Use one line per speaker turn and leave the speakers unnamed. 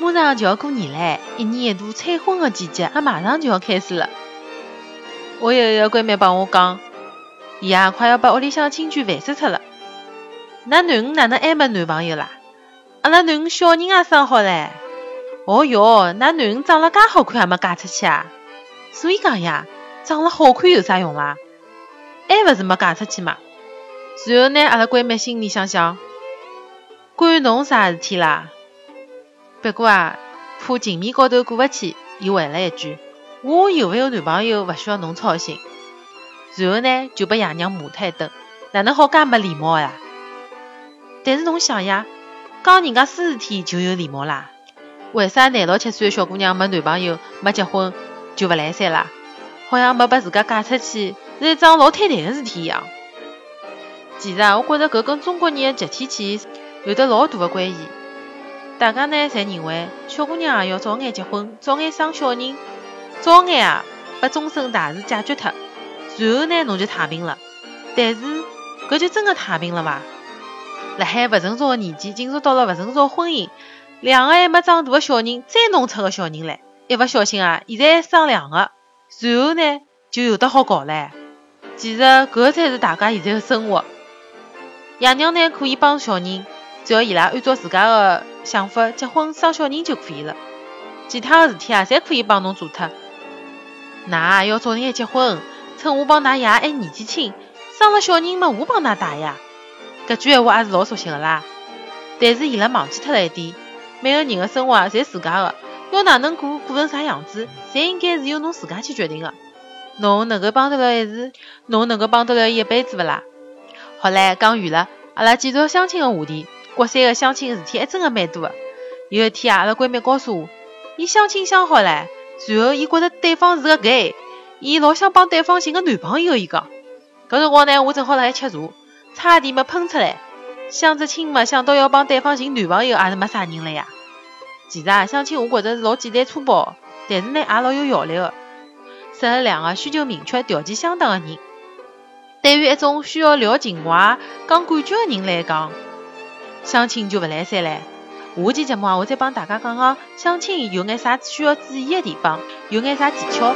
马上就要过年唻，一年一度催婚的季节也马上就要开始了。我有一个闺蜜帮我讲，伊啊快要把屋里向亲眷烦死脱了。㑚囡恩哪能还没男朋友啦？阿拉囡恩小人也生好唻。哦哟，㑚囡恩长了介好看，还没嫁出去啊？所以讲呀，长了好看有啥用啦？还勿是没嫁出去嘛？然后呢，阿拉闺蜜心里想想，关侬啥事体啦？不过啊，怕情面高头过勿去，伊回了一句：“我有没有男朋友勿需要侬操心。”然后呢，就被爷娘骂了一顿，哪能好介没礼貌呀？但是侬想呀，讲人家私事体就有礼貌啦？为啥廿六七岁的小姑娘没男朋友、没结婚就勿来三啦？好像没把自家嫁出去是一桩老坍台的事体一样。其实啊，我觉着搿跟中国人的集体潜意识有得老大的关系。大家呢，侪认为小姑娘也要早眼结婚，早眼生小人，早眼啊把终身大事解决脱，然后呢，侬就太平了。但是搿就真的太平了伐？辣海勿成熟的年纪，进入到了勿成熟的婚姻，两个还没长大的小人再弄出个小人来，一勿小心啊，现在生两个，然后呢，就有的好搞唻。其实搿才是大家现在的生活。爷娘呢可以帮小人，只要伊拉按照自家的想法结婚生小人就可以了。其他的事体啊，侪可以帮侬做脱。㑚要早点结婚，趁我帮㑚爷还年纪轻，生了小人嘛，我帮㑚带呀。搿句闲话也是老熟悉的啦。但是伊拉忘记脱了一点，每个人的生活，侪自家的，要哪能过，过成啥样子，侪应该是由侬自家去决定的。侬能够帮得了一时，侬能够帮得了伊一辈子勿啦？好唻，讲远了，阿拉继续相亲的话题。国三的相亲事体还真的蛮多的。有一天啊，阿拉闺蜜告诉我，伊相亲相好唻，然后伊觉着对方是个 gay，伊老想帮对方寻个男朋友。伊讲，搿辰光呢，我正好辣海吃茶，差点没喷出来。相着亲嘛，想到要帮对方寻男朋友，也是没啥人了呀。其实啊，相亲我觉着是老简单粗暴，但是呢，也老有效率的，适合两个需求明确、条件相当的人。对于一种需要聊情怀、讲感觉的人来讲，相亲就勿来三了。下期节目啊，我再帮大家讲讲相亲有眼啥需要注意的地方，有眼啥技巧。